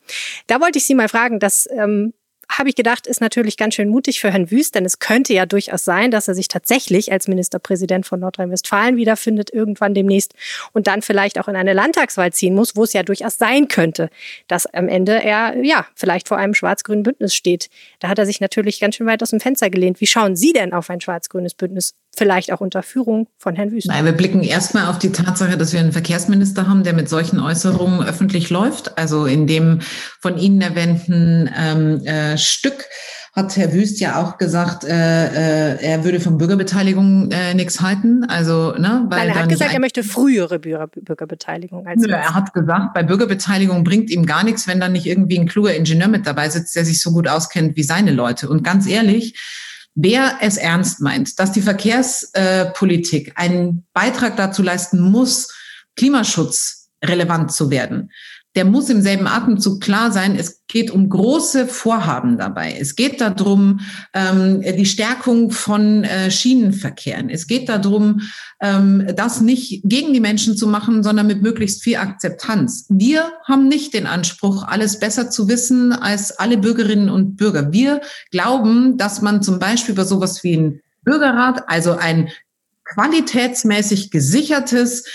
Da wollte ich Sie mal fragen, dass ähm, habe ich gedacht, ist natürlich ganz schön mutig für Herrn Wüst, denn es könnte ja durchaus sein, dass er sich tatsächlich als Ministerpräsident von Nordrhein-Westfalen wiederfindet, irgendwann demnächst und dann vielleicht auch in eine Landtagswahl ziehen muss, wo es ja durchaus sein könnte, dass am Ende er, ja, vielleicht vor einem schwarz-grünen Bündnis steht. Da hat er sich natürlich ganz schön weit aus dem Fenster gelehnt. Wie schauen Sie denn auf ein schwarz-grünes Bündnis? Vielleicht auch unter Führung von Herrn Wüst. Nein, wir blicken erstmal auf die Tatsache, dass wir einen Verkehrsminister haben, der mit solchen Äußerungen öffentlich läuft. Also in dem von Ihnen erwähnten ähm, äh, Stück hat Herr Wüst ja auch gesagt, äh, äh, er würde von Bürgerbeteiligung äh, nichts halten. Also, ne, weil Nein, er hat gesagt, er möchte frühere Bürger, Bürgerbeteiligung. Als ja, er hat gesagt, bei Bürgerbeteiligung bringt ihm gar nichts, wenn dann nicht irgendwie ein kluger Ingenieur mit dabei sitzt, der sich so gut auskennt wie seine Leute. Und ganz ehrlich, wer es ernst meint, dass die Verkehrspolitik einen Beitrag dazu leisten muss, Klimaschutz relevant zu werden, der muss im selben Atemzug klar sein, es geht um große Vorhaben dabei. Es geht darum, ähm, die Stärkung von äh, Schienenverkehren. Es geht darum, ähm, das nicht gegen die Menschen zu machen, sondern mit möglichst viel Akzeptanz. Wir haben nicht den Anspruch, alles besser zu wissen als alle Bürgerinnen und Bürger. Wir glauben, dass man zum Beispiel über sowas wie ein Bürgerrat, also ein qualitätsmäßig gesichertes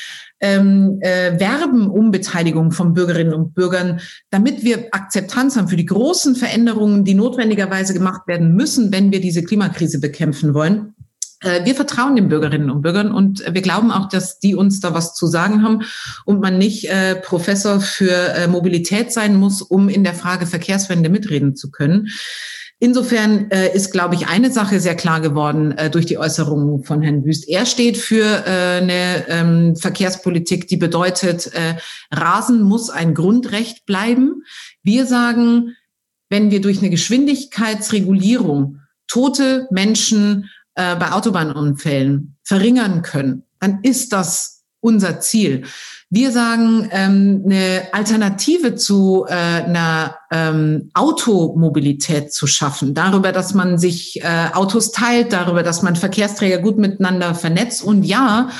ähm, äh, werben um Beteiligung von Bürgerinnen und Bürgern, damit wir Akzeptanz haben für die großen Veränderungen, die notwendigerweise gemacht werden müssen, wenn wir diese Klimakrise bekämpfen wollen. Äh, wir vertrauen den Bürgerinnen und Bürgern und wir glauben auch, dass die uns da was zu sagen haben und man nicht äh, Professor für äh, Mobilität sein muss, um in der Frage Verkehrswende mitreden zu können. Insofern äh, ist, glaube ich, eine Sache sehr klar geworden äh, durch die Äußerungen von Herrn Wüst. Er steht für äh, eine ähm, Verkehrspolitik, die bedeutet, äh, Rasen muss ein Grundrecht bleiben. Wir sagen, wenn wir durch eine Geschwindigkeitsregulierung tote Menschen äh, bei Autobahnunfällen verringern können, dann ist das unser Ziel. Wir sagen, ähm, eine Alternative zu äh, einer ähm, Automobilität zu schaffen, darüber, dass man sich äh, Autos teilt, darüber, dass man Verkehrsträger gut miteinander vernetzt und ja,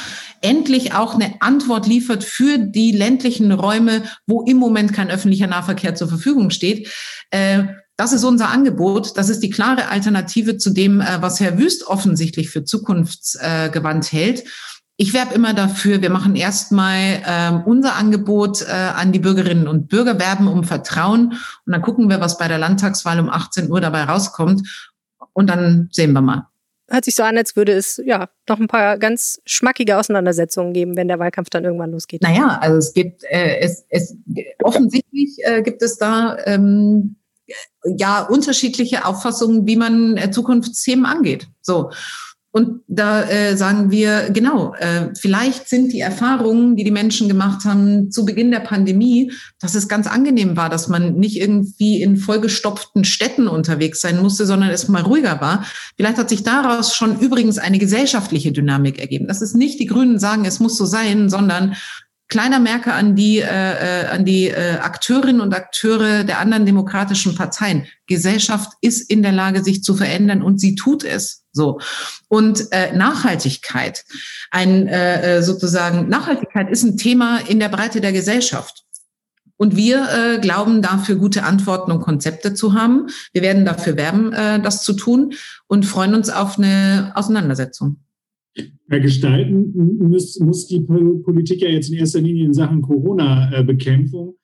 endlich auch eine Antwort liefert für die ländlichen Räume, wo im Moment kein öffentlicher Nahverkehr zur Verfügung steht. Äh, das ist unser Angebot. Das ist die klare Alternative zu dem, äh, was Herr Wüst offensichtlich für zukunftsgewandt hält. Ich werbe immer dafür, wir machen erstmal ähm, unser Angebot äh, an die Bürgerinnen und Bürger, werben um Vertrauen und dann gucken wir, was bei der Landtagswahl um 18 Uhr dabei rauskommt und dann sehen wir mal. Hört sich so an, als würde es ja noch ein paar ganz schmackige Auseinandersetzungen geben, wenn der Wahlkampf dann irgendwann losgeht. Naja, also es gibt, äh, es, es offensichtlich äh, gibt es da ähm, ja unterschiedliche Auffassungen, wie man äh, Zukunftsthemen angeht. So. Und da äh, sagen wir, genau, äh, vielleicht sind die Erfahrungen, die die Menschen gemacht haben zu Beginn der Pandemie, dass es ganz angenehm war, dass man nicht irgendwie in vollgestopften Städten unterwegs sein musste, sondern es mal ruhiger war. Vielleicht hat sich daraus schon übrigens eine gesellschaftliche Dynamik ergeben. Das ist nicht die Grünen sagen, es muss so sein, sondern kleiner Merker an die, äh, äh, an die äh, Akteurinnen und Akteure der anderen demokratischen Parteien. Gesellschaft ist in der Lage, sich zu verändern und sie tut es so. Und äh, Nachhaltigkeit, ein äh, äh sozusagen Nachhaltigkeit ist ein Thema in der Breite der Gesellschaft. Und wir äh, glauben dafür gute Antworten und Konzepte zu haben. Wir werden dafür werben, äh, das zu tun und freuen uns auf eine Auseinandersetzung gestalten muss, muss die Politik ja jetzt in erster Linie in Sachen Corona-Bekämpfung.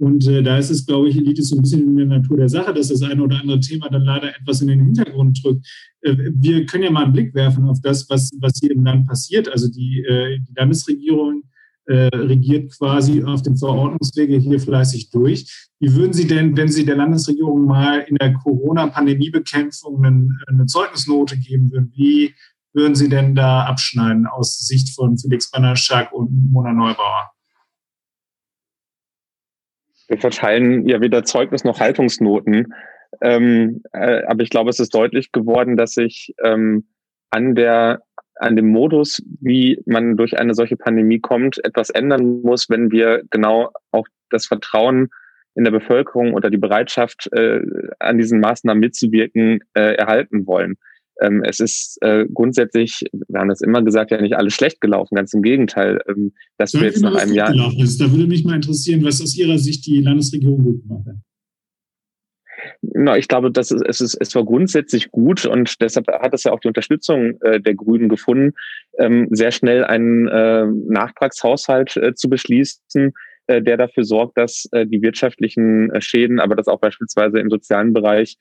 Und äh, da ist es, glaube ich, liegt es so ein bisschen in der Natur der Sache, dass das eine oder andere Thema dann leider etwas in den Hintergrund drückt. Äh, wir können ja mal einen Blick werfen auf das, was, was hier im Land passiert. Also die, äh, die Landesregierung äh, regiert quasi auf dem Verordnungswege hier fleißig durch. Wie würden Sie denn, wenn Sie der Landesregierung mal in der Corona-Pandemiebekämpfung eine Zeugnisnote geben würden, wie würden Sie denn da abschneiden aus Sicht von Felix Banaschak und Mona Neubauer? Wir verteilen ja weder Zeugnis noch Haltungsnoten. Ähm, äh, aber ich glaube, es ist deutlich geworden, dass sich ähm, an an dem Modus, wie man durch eine solche Pandemie kommt, etwas ändern muss, wenn wir genau auch das Vertrauen in der Bevölkerung oder die Bereitschaft, äh, an diesen Maßnahmen mitzuwirken, äh, erhalten wollen ähm, es ist äh, grundsätzlich, wir haben das immer gesagt, ja nicht alles schlecht gelaufen, ganz im Gegenteil. Ähm, dass wir jetzt nach einem Jahr. Ist. Da würde mich mal interessieren, was aus Ihrer Sicht die Landesregierung gut gemacht hat. Na, ich glaube, das ist, es, ist, es war grundsätzlich gut und deshalb hat es ja auch die Unterstützung äh, der Grünen gefunden, ähm, sehr schnell einen äh, Nachtragshaushalt äh, zu beschließen, äh, der dafür sorgt, dass äh, die wirtschaftlichen äh, Schäden, aber das auch beispielsweise im sozialen Bereich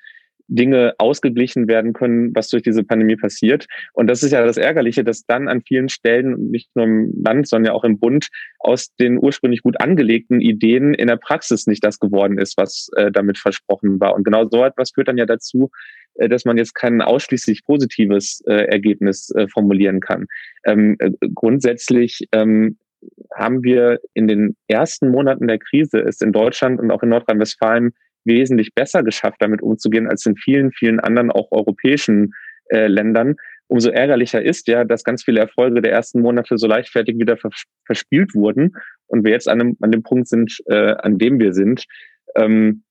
Dinge ausgeglichen werden können, was durch diese Pandemie passiert. Und das ist ja das Ärgerliche, dass dann an vielen Stellen, nicht nur im Land, sondern ja auch im Bund, aus den ursprünglich gut angelegten Ideen in der Praxis nicht das geworden ist, was äh, damit versprochen war. Und genau so etwas führt dann ja dazu, äh, dass man jetzt kein ausschließlich positives äh, Ergebnis äh, formulieren kann. Ähm, äh, grundsätzlich ähm, haben wir in den ersten Monaten der Krise ist in Deutschland und auch in Nordrhein-Westfalen wesentlich besser geschafft, damit umzugehen, als in vielen, vielen anderen auch europäischen äh, Ländern. Umso ärgerlicher ist ja, dass ganz viele Erfolge der ersten Monate so leichtfertig wieder vers verspielt wurden und wir jetzt an dem, an dem Punkt sind, äh, an dem wir sind. Ähm,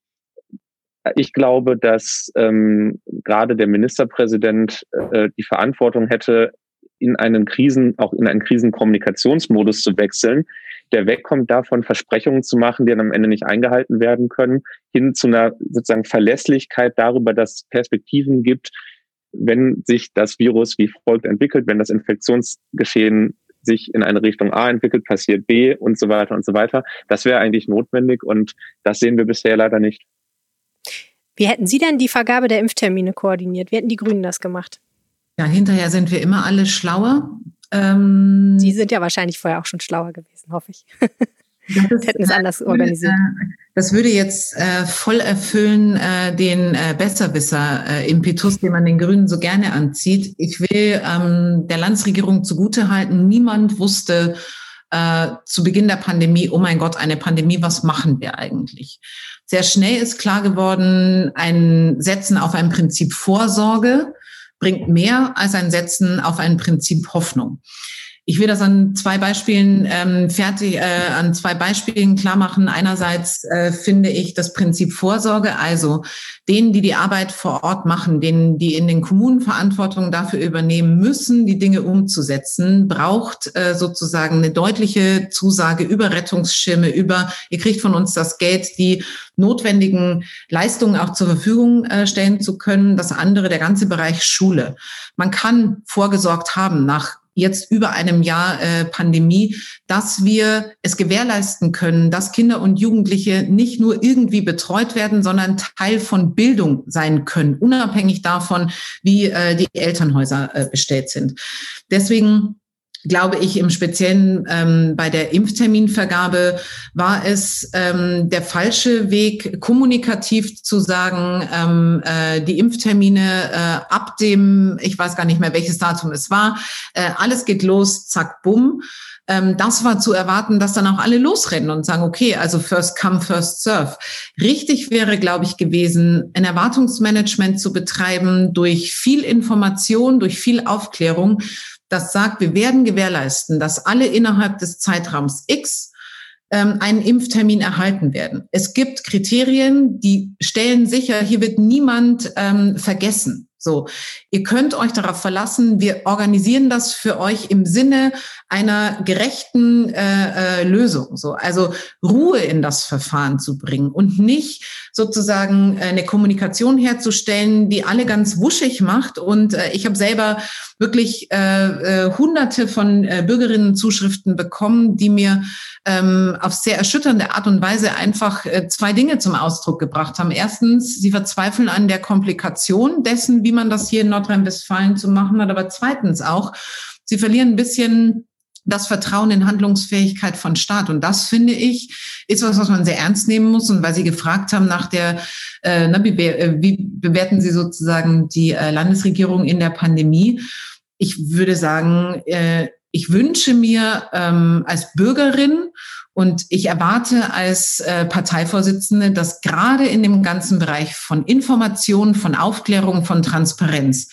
ich glaube, dass ähm, gerade der Ministerpräsident äh, die Verantwortung hätte, in einen Krisen, auch in einen Krisenkommunikationsmodus zu wechseln, der wegkommt davon, Versprechungen zu machen, die dann am Ende nicht eingehalten werden können, hin zu einer sozusagen Verlässlichkeit darüber, dass es Perspektiven gibt, wenn sich das Virus wie folgt entwickelt, wenn das Infektionsgeschehen sich in eine Richtung A entwickelt, passiert B und so weiter und so weiter. Das wäre eigentlich notwendig und das sehen wir bisher leider nicht. Wie hätten Sie denn die Vergabe der Impftermine koordiniert? Wie hätten die Grünen das gemacht? Ja, hinterher sind wir immer alle schlauer. Ähm, Sie sind ja wahrscheinlich vorher auch schon schlauer gewesen, hoffe ich. Das hätten es anders organisiert. Äh, das würde jetzt äh, voll erfüllen äh, den äh, Besserwisser-Impetus, äh, den man den Grünen so gerne anzieht. Ich will ähm, der Landesregierung zugutehalten, niemand wusste äh, zu Beginn der Pandemie, oh mein Gott, eine Pandemie, was machen wir eigentlich? Sehr schnell ist klar geworden, ein Setzen auf ein Prinzip Vorsorge bringt mehr als ein Setzen auf ein Prinzip Hoffnung. Ich will das an zwei Beispielen ähm, fertig, äh, an zwei Beispielen klar machen. Einerseits äh, finde ich das Prinzip Vorsorge, also denen, die die Arbeit vor Ort machen, denen, die in den Kommunen Verantwortung dafür übernehmen müssen, die Dinge umzusetzen, braucht äh, sozusagen eine deutliche Zusage über Rettungsschirme, über, ihr kriegt von uns das Geld, die notwendigen Leistungen auch zur Verfügung äh, stellen zu können. Das andere, der ganze Bereich Schule. Man kann vorgesorgt haben nach jetzt über einem Jahr äh, Pandemie, dass wir es gewährleisten können, dass Kinder und Jugendliche nicht nur irgendwie betreut werden, sondern Teil von Bildung sein können, unabhängig davon, wie äh, die Elternhäuser äh, bestellt sind. Deswegen glaube ich, im Speziellen ähm, bei der Impfterminvergabe war es ähm, der falsche Weg, kommunikativ zu sagen, ähm, äh, die Impftermine äh, ab dem, ich weiß gar nicht mehr, welches Datum es war, äh, alles geht los, zack, bumm. Ähm, das war zu erwarten, dass dann auch alle losrennen und sagen, okay, also first come, first serve. Richtig wäre, glaube ich, gewesen, ein Erwartungsmanagement zu betreiben durch viel Information, durch viel Aufklärung, das sagt, wir werden gewährleisten, dass alle innerhalb des Zeitraums X ähm, einen Impftermin erhalten werden. Es gibt Kriterien, die stellen sicher, hier wird niemand ähm, vergessen. So, ihr könnt euch darauf verlassen, wir organisieren das für euch im Sinne einer gerechten äh, äh, Lösung. So, also Ruhe in das Verfahren zu bringen und nicht sozusagen eine Kommunikation herzustellen, die alle ganz wuschig macht. Und äh, ich habe selber wirklich äh, äh, hunderte von äh, Bürgerinnen-Zuschriften bekommen, die mir ähm, auf sehr erschütternde Art und Weise einfach äh, zwei Dinge zum Ausdruck gebracht haben. Erstens, sie verzweifeln an der Komplikation dessen, wie man das hier in Nordrhein-Westfalen zu machen hat. Aber zweitens auch, sie verlieren ein bisschen das Vertrauen in Handlungsfähigkeit von Staat. Und das finde ich, ist was, was man sehr ernst nehmen muss. Und weil Sie gefragt haben nach der, äh, na, wie, äh, wie bewerten Sie sozusagen die äh, Landesregierung in der Pandemie? Ich würde sagen, äh, ich wünsche mir ähm, als Bürgerin und ich erwarte als äh, Parteivorsitzende, dass gerade in dem ganzen Bereich von Information, von Aufklärung, von Transparenz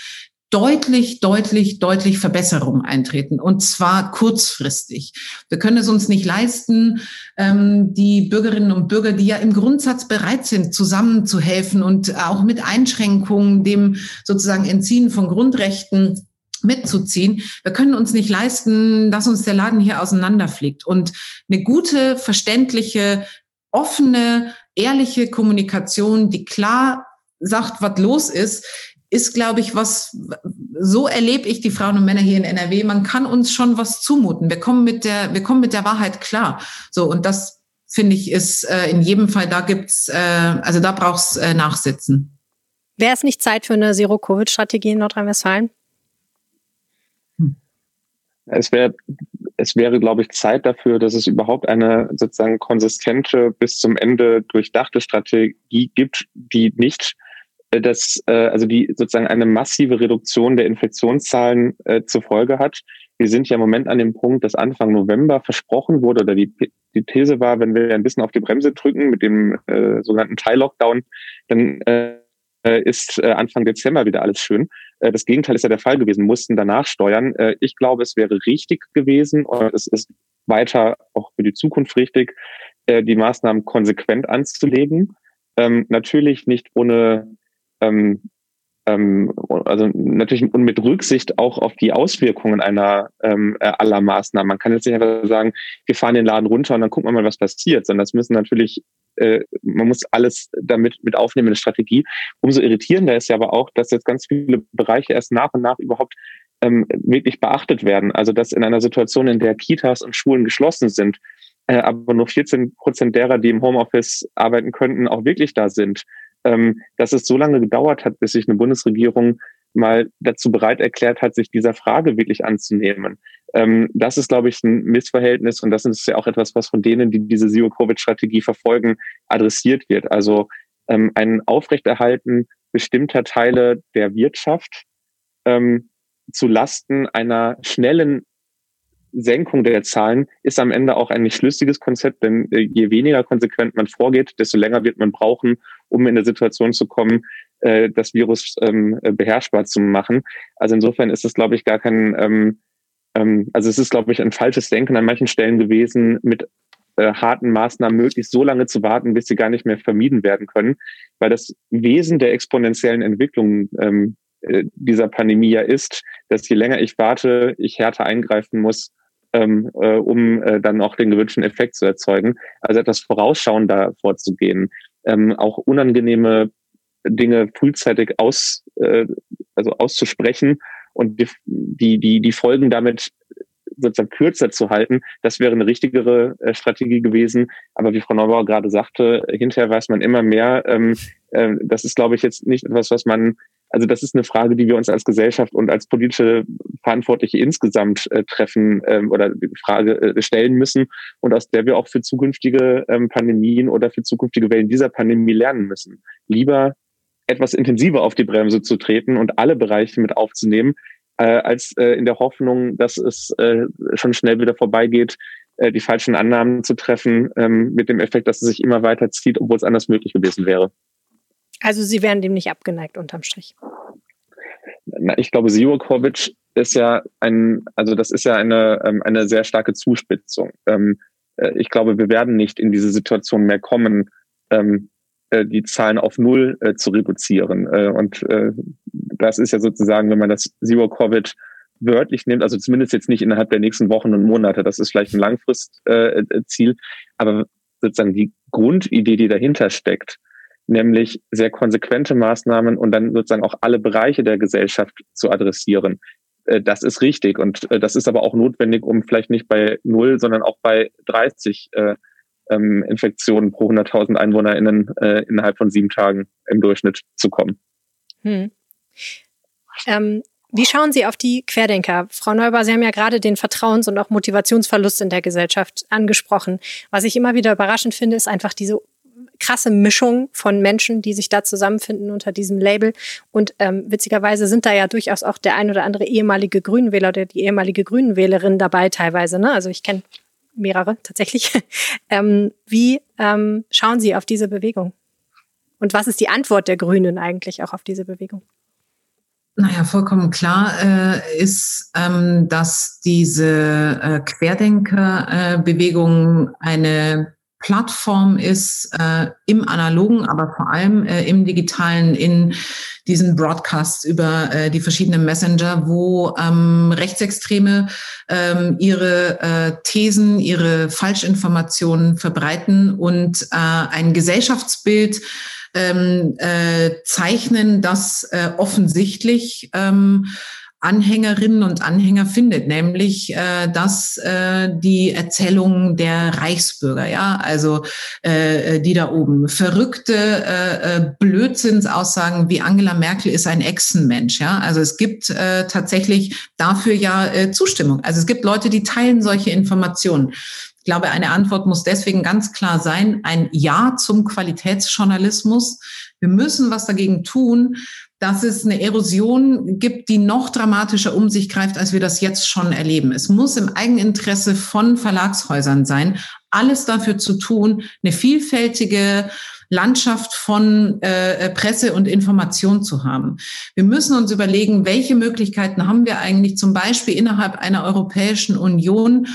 deutlich, deutlich, deutlich Verbesserungen eintreten und zwar kurzfristig. Wir können es uns nicht leisten, ähm, die Bürgerinnen und Bürger, die ja im Grundsatz bereit sind, zusammenzuhelfen und auch mit Einschränkungen, dem sozusagen Entziehen von Grundrechten mitzuziehen. Wir können uns nicht leisten, dass uns der Laden hier auseinanderfliegt. Und eine gute, verständliche, offene, ehrliche Kommunikation, die klar sagt, was los ist, ist, glaube ich, was, so erlebe ich die Frauen und Männer hier in NRW. Man kann uns schon was zumuten. Wir kommen mit der, wir kommen mit der Wahrheit klar. So, und das finde ich ist äh, in jedem Fall, da gibt's, äh, also da brauchst äh, Nachsitzen. Wäre es nicht Zeit für eine Zero-Covid-Strategie in Nordrhein-Westfalen? Es wäre, es wäre, glaube ich, Zeit dafür, dass es überhaupt eine sozusagen konsistente, bis zum Ende durchdachte Strategie gibt, die nicht äh, das, äh, also die sozusagen eine massive Reduktion der Infektionszahlen äh, zur Folge hat. Wir sind ja im Moment an dem Punkt, dass Anfang November versprochen wurde oder die, die These war, wenn wir ein bisschen auf die Bremse drücken mit dem äh, sogenannten Teil-Lockdown, dann äh, ist äh, Anfang Dezember wieder alles schön. Äh, das Gegenteil ist ja der Fall gewesen, mussten danach steuern. Äh, ich glaube, es wäre richtig gewesen und es ist weiter auch für die Zukunft richtig, äh, die Maßnahmen konsequent anzulegen. Ähm, natürlich nicht ohne, ähm, ähm, also natürlich und mit Rücksicht auch auf die Auswirkungen einer ähm, äh, aller Maßnahmen. Man kann jetzt nicht einfach sagen, wir fahren den Laden runter und dann gucken wir mal, was passiert, sondern das müssen natürlich äh, man muss alles damit mit aufnehmen in der Strategie. Umso irritierender ist ja aber auch, dass jetzt ganz viele Bereiche erst nach und nach überhaupt ähm, wirklich beachtet werden. Also dass in einer Situation, in der Kitas und Schulen geschlossen sind, äh, aber nur 14 Prozent derer, die im Homeoffice arbeiten könnten, auch wirklich da sind. Ähm, dass es so lange gedauert hat, bis sich eine Bundesregierung mal dazu bereit erklärt hat, sich dieser Frage wirklich anzunehmen. Ähm, das ist, glaube ich, ein Missverhältnis und das ist ja auch etwas, was von denen, die diese Zero-Covid-Strategie verfolgen, adressiert wird. Also ähm, ein Aufrechterhalten bestimmter Teile der Wirtschaft ähm, zu Lasten einer schnellen Senkung der Zahlen ist am Ende auch ein nicht schlüssiges Konzept, denn äh, je weniger konsequent man vorgeht, desto länger wird man brauchen, um in eine Situation zu kommen, äh, das Virus ähm, beherrschbar zu machen. Also insofern ist es, glaube ich, gar kein, ähm, ähm, also es ist, glaube ich, ein falsches Denken an manchen Stellen gewesen, mit äh, harten Maßnahmen möglichst so lange zu warten, bis sie gar nicht mehr vermieden werden können, weil das Wesen der exponentiellen Entwicklung äh, dieser Pandemie ja ist, dass je länger ich warte, ich härter eingreifen muss, ähm, äh, um äh, dann auch den gewünschten Effekt zu erzeugen. Also etwas vorausschauender vorzugehen, ähm, auch unangenehme Dinge frühzeitig aus, äh, also auszusprechen und die, die, die, Folgen damit sozusagen kürzer zu halten, das wäre eine richtigere äh, Strategie gewesen. Aber wie Frau Neubauer gerade sagte, hinterher weiß man immer mehr. Ähm, äh, das ist, glaube ich, jetzt nicht etwas, was man, also das ist eine Frage, die wir uns als Gesellschaft und als politische Verantwortliche insgesamt äh, treffen ähm, oder die Frage äh, stellen müssen und aus der wir auch für zukünftige ähm, Pandemien oder für zukünftige Wellen dieser Pandemie lernen müssen. Lieber etwas intensiver auf die Bremse zu treten und alle Bereiche mit aufzunehmen, äh, als äh, in der Hoffnung, dass es äh, schon schnell wieder vorbeigeht, äh, die falschen Annahmen zu treffen, ähm, mit dem Effekt, dass es sich immer weiter zieht, obwohl es anders möglich gewesen wäre. Also Sie wären dem nicht abgeneigt unterm Strich. Ich glaube, Zero-Covid ist ja ein, also das ist ja eine, ähm, eine sehr starke Zuspitzung. Ähm, äh, ich glaube, wir werden nicht in diese Situation mehr kommen, ähm, äh, die Zahlen auf Null äh, zu reduzieren. Und das ist ja sozusagen, wenn man das Zero-Covid wörtlich nimmt, also zumindest jetzt nicht innerhalb der nächsten Wochen und Monate, das ist vielleicht ein Langfristziel, aber sozusagen die Grundidee, die dahinter steckt, nämlich sehr konsequente Maßnahmen und dann sozusagen auch alle Bereiche der Gesellschaft zu adressieren. Äh, das ist richtig und äh, das ist aber auch notwendig, um vielleicht nicht bei null, sondern auch bei 30 äh, ähm, Infektionen pro 100.000 EinwohnerInnen innerhalb von sieben Tagen im Durchschnitt zu kommen. Hm. Ähm, wie schauen Sie auf die Querdenker? Frau Neuber, Sie haben ja gerade den Vertrauens- und auch Motivationsverlust in der Gesellschaft angesprochen. Was ich immer wieder überraschend finde, ist einfach diese krasse Mischung von Menschen, die sich da zusammenfinden unter diesem Label. Und ähm, witzigerweise sind da ja durchaus auch der ein oder andere ehemalige Grünenwähler oder die ehemalige Grünenwählerin dabei teilweise. Ne? Also ich kenne mehrere tatsächlich. ähm, wie ähm, schauen Sie auf diese Bewegung? Und was ist die Antwort der Grünen eigentlich auch auf diese Bewegung? Naja, vollkommen klar äh, ist, ähm, dass diese äh, Querdenker-Bewegung äh, eine Plattform ist äh, im analogen, aber vor allem äh, im digitalen, in diesen Broadcasts über äh, die verschiedenen Messenger, wo ähm, Rechtsextreme ähm, ihre äh, Thesen, ihre Falschinformationen verbreiten und äh, ein Gesellschaftsbild ähm, äh, zeichnen, das äh, offensichtlich ähm, Anhängerinnen und Anhänger findet, nämlich äh, dass äh, die Erzählung der Reichsbürger, ja, also äh, die da oben verrückte äh, äh, Blödsinnsaussagen wie Angela Merkel ist ein Echsenmensch, ja, also es gibt äh, tatsächlich dafür ja äh, Zustimmung. Also es gibt Leute, die teilen solche Informationen. Ich glaube, eine Antwort muss deswegen ganz klar sein, ein Ja zum Qualitätsjournalismus. Wir müssen was dagegen tun, dass es eine Erosion gibt, die noch dramatischer um sich greift, als wir das jetzt schon erleben. Es muss im Eigeninteresse von Verlagshäusern sein, alles dafür zu tun, eine vielfältige Landschaft von äh, Presse und Information zu haben. Wir müssen uns überlegen, welche Möglichkeiten haben wir eigentlich zum Beispiel innerhalb einer Europäischen Union,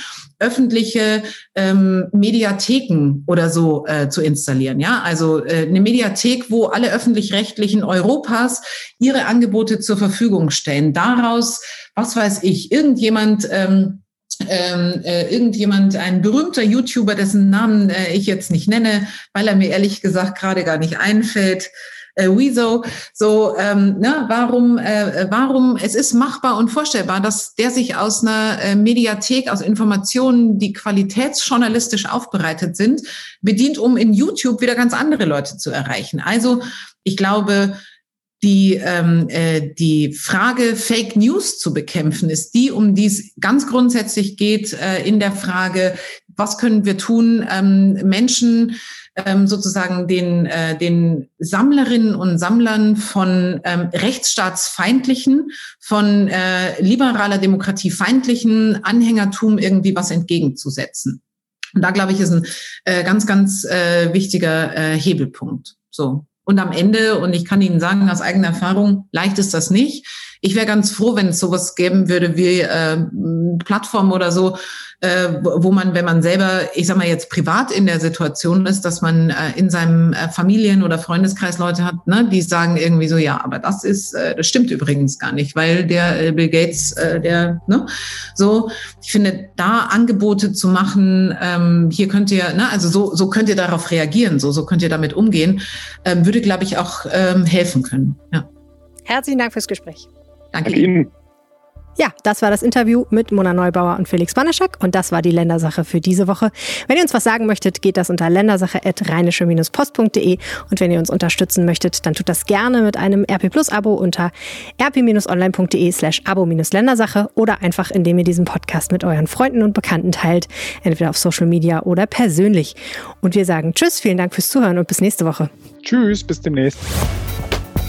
öffentliche ähm, Mediatheken oder so äh, zu installieren. Ja, also äh, eine Mediathek, wo alle öffentlich-rechtlichen Europas ihre Angebote zur Verfügung stellen. Daraus, was weiß ich, irgendjemand ähm, ähm, äh, irgendjemand, ein berühmter YouTuber, dessen Namen äh, ich jetzt nicht nenne, weil er mir ehrlich gesagt gerade gar nicht einfällt, äh, Wieso, so, ähm, ne, warum, äh, warum, es ist machbar und vorstellbar, dass der sich aus einer äh, Mediathek, aus Informationen, die qualitätsjournalistisch aufbereitet sind, bedient, um in YouTube wieder ganz andere Leute zu erreichen. Also, ich glaube, die, ähm, äh, die Frage, Fake News zu bekämpfen, ist die, um die es ganz grundsätzlich geht äh, in der Frage, was können wir tun, ähm, Menschen ähm, sozusagen den, äh, den Sammlerinnen und Sammlern von ähm, rechtsstaatsfeindlichen, von äh, liberaler Demokratie feindlichen Anhängertum irgendwie was entgegenzusetzen. Und da, glaube ich, ist ein äh, ganz, ganz äh, wichtiger äh, Hebelpunkt. So. Und am Ende, und ich kann Ihnen sagen aus eigener Erfahrung, leicht ist das nicht. Ich wäre ganz froh, wenn es sowas geben würde wie äh, Plattform oder so, äh, wo man, wenn man selber, ich sag mal jetzt privat in der Situation ist, dass man äh, in seinem äh, Familien- oder Freundeskreis Leute hat, ne, die sagen irgendwie so, ja, aber das ist, äh, das stimmt übrigens gar nicht, weil der äh, Bill Gates, äh, der, ne, so, ich finde, da Angebote zu machen, ähm, hier könnt ihr, ne, also so, so könnt ihr darauf reagieren, so, so könnt ihr damit umgehen, ähm, würde, glaube ich, auch ähm, helfen können. Ja. Herzlichen Dank fürs Gespräch. Danke, Danke Ihnen. Ja, das war das Interview mit Mona Neubauer und Felix Banaschak und das war die Ländersache für diese Woche. Wenn ihr uns was sagen möchtet, geht das unter ländersache.rheinische-post.de und wenn ihr uns unterstützen möchtet, dann tut das gerne mit einem RP Plus Abo unter rp-online.de slash abo-ländersache oder einfach indem ihr diesen Podcast mit euren Freunden und Bekannten teilt, entweder auf Social Media oder persönlich. Und wir sagen Tschüss, vielen Dank fürs Zuhören und bis nächste Woche. Tschüss, bis demnächst.